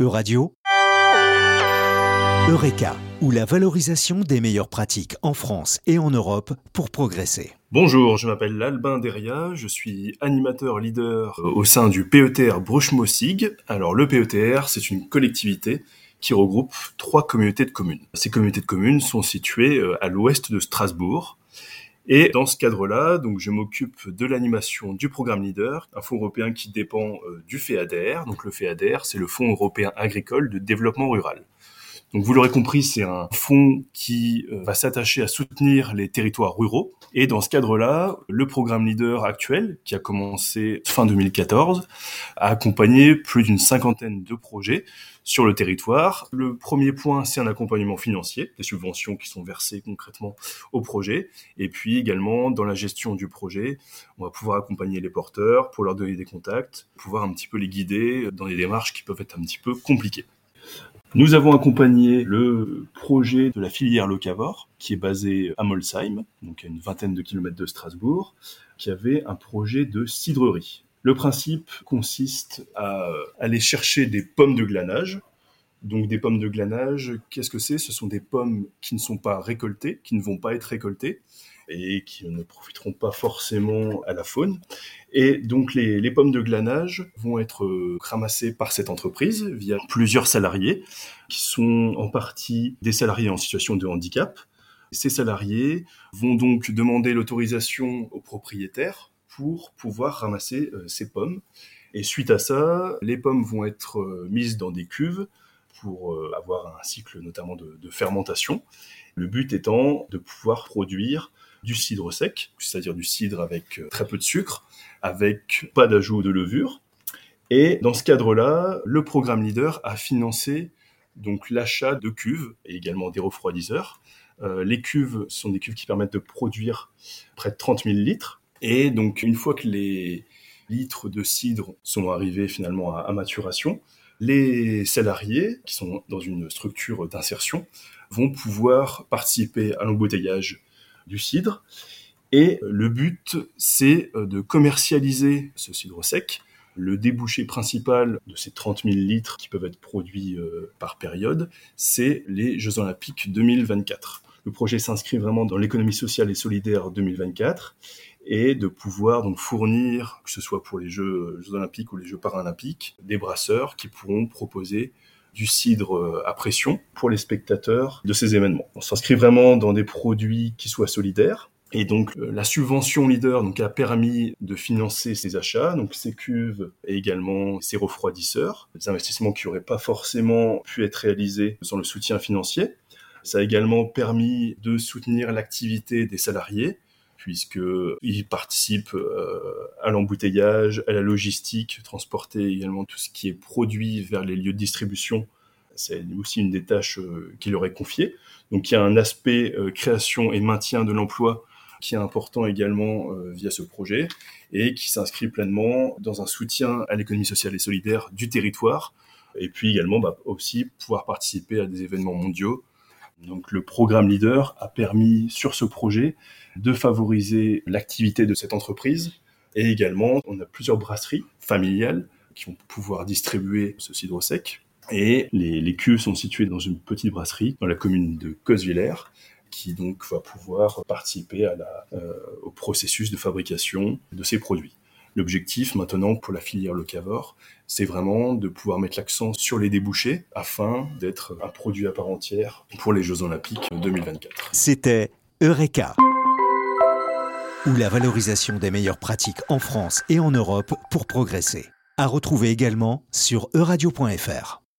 Euradio, Eureka, ou la valorisation des meilleures pratiques en France et en Europe pour progresser. Bonjour, je m'appelle Albin Deria, je suis animateur leader au sein du PETR Bruchemosig. Alors le PETR, c'est une collectivité qui regroupe trois communautés de communes. Ces communautés de communes sont situées euh, à l'ouest de Strasbourg et dans ce cadre-là, donc je m'occupe de l'animation du programme Leader, un fonds européen qui dépend euh, du FEADER. Donc le FEADER, c'est le Fonds européen agricole de développement rural. Donc vous l'aurez compris, c'est un fonds qui euh, va s'attacher à soutenir les territoires ruraux. Et dans ce cadre-là, le programme Leader actuel, qui a commencé fin 2014, a accompagné plus d'une cinquantaine de projets sur le territoire. Le premier point, c'est un accompagnement financier, des subventions qui sont versées concrètement au projet. Et puis également, dans la gestion du projet, on va pouvoir accompagner les porteurs pour leur donner des contacts, pouvoir un petit peu les guider dans des démarches qui peuvent être un petit peu compliquées. Nous avons accompagné le projet de la filière Locavor, qui est basé à Molsheim, donc à une vingtaine de kilomètres de Strasbourg, qui avait un projet de cidrerie. Le principe consiste à aller chercher des pommes de glanage. Donc des pommes de glanage, qu'est-ce que c'est? Ce sont des pommes qui ne sont pas récoltées, qui ne vont pas être récoltées et qui ne profiteront pas forcément à la faune. Et donc les, pommes de glanage vont être euh, ramassées par cette entreprise via plusieurs salariés qui sont en partie des salariés en situation de handicap. Ces salariés vont donc demander l'autorisation aux propriétaires pour pouvoir ramasser euh, ces pommes. Et suite à ça, les pommes vont être euh, mises dans des cuves pour avoir un cycle notamment de, fermentation. Le but étant de pouvoir produire du cidre sec, c'est-à-dire du cidre avec très peu de sucre, avec pas d'ajout de levure. Et dans ce cadre-là, le programme Leader a financé donc l'achat de cuves et également des refroidisseurs. Euh, les cuves sont des cuves qui permettent de produire près de 30 000 litres. Et donc une fois que les litres de cidre sont arrivés finalement à maturation, les salariés qui sont dans une structure d'insertion vont pouvoir participer à l'embouteillage du cidre et le but, c'est euh, de commercialiser ce cidre sec. Le débouché principal de ces 30 000 litres qui peuvent être produits euh, par période, c'est les Jeux Olympiques 2024. Le projet s'inscrit vraiment dans l'économie sociale et solidaire 2024 et de pouvoir donc fournir, que ce soit pour les Jeux, Jeux Olympiques ou les Jeux Paralympiques, des brasseurs qui pourront proposer du cidre euh, à pression pour les spectateurs de ces événements. On s'inscrit vraiment dans des produits qui soient solidaires, et donc euh, la subvention leader donc a permis de financer ces achats, donc ces cuves et également ces refroidisseurs, des investissements qui n'auraient pas forcément pu être réalisés sans le soutien financier. Ça a également permis de soutenir l'activité des salariés puisqu'ils participent euh, à l'embouteillage, à la logistique, transporter également tout ce qui est produit vers les lieux de distribution. C'est aussi une des tâches euh, qui leur est confiée. Donc il y a un aspect création et maintien de l'emploi qui est important également euh, via ce projet et qui s'inscrit pleinement dans un soutien à l'économie sociale et solidaire du territoire et puis également bah, aussi pouvoir participer à des événements mondiaux. Donc le programme Leader a permis sur ce projet de favoriser l'activité de cette entreprise et également on a plusieurs brasseries familiales qui vont pouvoir distribuer ce cidre sec et les, les cuves sont situées dans une petite brasserie dans la commune de Cosvillers qui donc va pouvoir participer euh, au processus de fabrication de ces produits. L'objectif maintenant pour la filière locavore, c'est vraiment de pouvoir mettre l'accent sur les débouchés afin d'être un produit à part entière pour les Jeux Olympiques 2024. C'était Eureka, ou la valorisation des meilleures pratiques en France et en Europe pour progresser. À retrouver également sur euradio.fr.